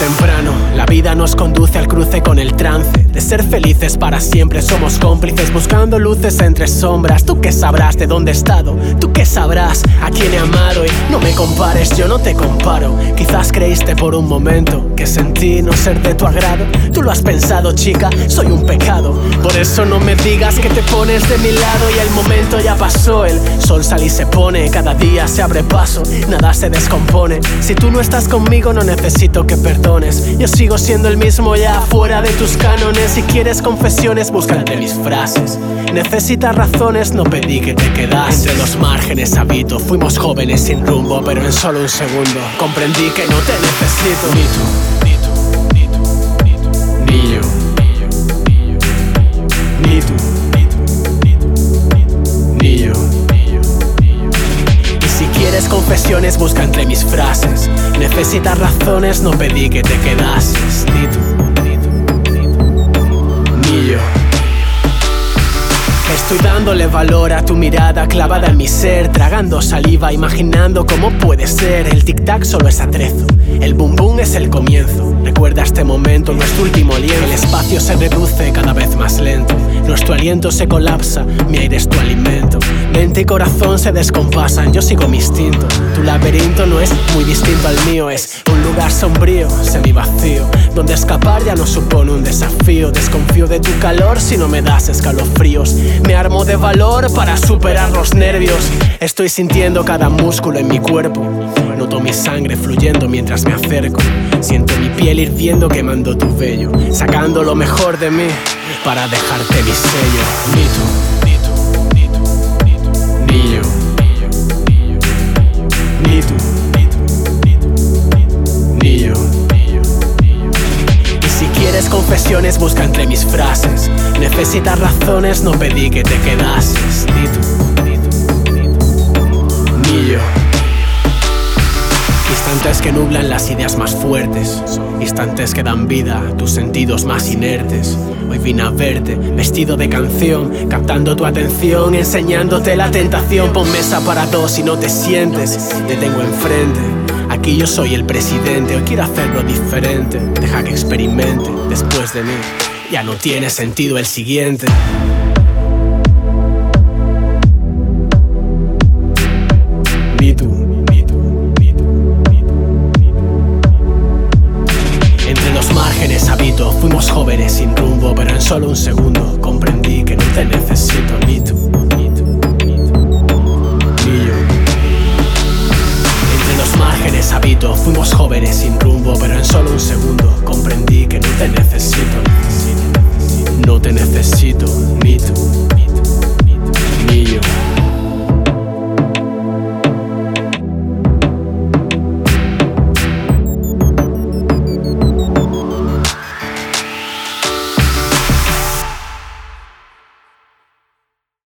temprano nos conduce al cruce con el trance de ser felices para siempre. Somos cómplices buscando luces entre sombras. Tú qué sabrás de dónde he estado, tú qué sabrás a quién he amado. Y no me compares, yo no te comparo. Quizás creíste por un momento que sentí no ser de tu agrado. Tú lo has pensado, chica, soy un pecado. Por eso no me digas que te pones de mi lado y el momento ya pasó. El sol sale y se pone, cada día se abre paso, nada se descompone. Si tú no estás conmigo, no necesito que perdones. Yo sigo siendo el mismo ya fuera de tus cánones. Si quieres confesiones, busca entre mis frases. Necesitas razones, no pedí que te quedas. Entre los márgenes habito, fuimos jóvenes sin rumbo, pero en solo un segundo comprendí que no te necesito. Ni tú, ni tú, ni tú, ni tú, ni yo. Confesiones, busca entre mis frases. Necesitas razones, no pedí que te quedases. Ni yo. Estoy dándole valor a tu mirada clavada en mi ser, tragando saliva, imaginando cómo puede ser. El tic-tac solo es atrezo, el boom boom es el comienzo. Recuerda este momento, nuestro último aliento. El espacio se reduce cada vez más lento, nuestro aliento se colapsa, mi aire es tu alimento. Mente y corazón se descompasan, yo sigo mi instinto. Tu laberinto no es muy distinto al mío, es un lugar sombrío, semi vacío, donde escapar ya no supone un desafío. Desconfío de tu calor si no me das escalofríos. Me armo de valor para superar los nervios. Estoy sintiendo cada músculo en mi cuerpo. Noto mi sangre fluyendo mientras me acerco. Siento mi piel hirviendo quemando tu vello. Sacando lo mejor de mí para dejarte mi sello. Ni tú, ni yo. Ni tú, ni yo. Y si quieres confesiones, busca entre mis frases. Necesitas razones, no pedí que te quedases. Ni tú, ni yo. Instantes que nublan las ideas más fuertes, instantes que dan vida a tus sentidos más inertes. Hoy vine a verte, vestido de canción, captando tu atención, enseñándote la tentación. Pon mesa para dos y no te sientes, te tengo enfrente. Aquí yo soy el presidente, hoy quiero hacerlo diferente. Deja que experimente después de mí. Ya no tiene sentido el siguiente. sin rumbo, pero en solo un segundo comprendí que no te necesito ni tú. Ni. Entre los márgenes habito, fuimos jóvenes sin rumbo, pero en solo un segundo comprendí que no te necesito. No te necesito, ni tú.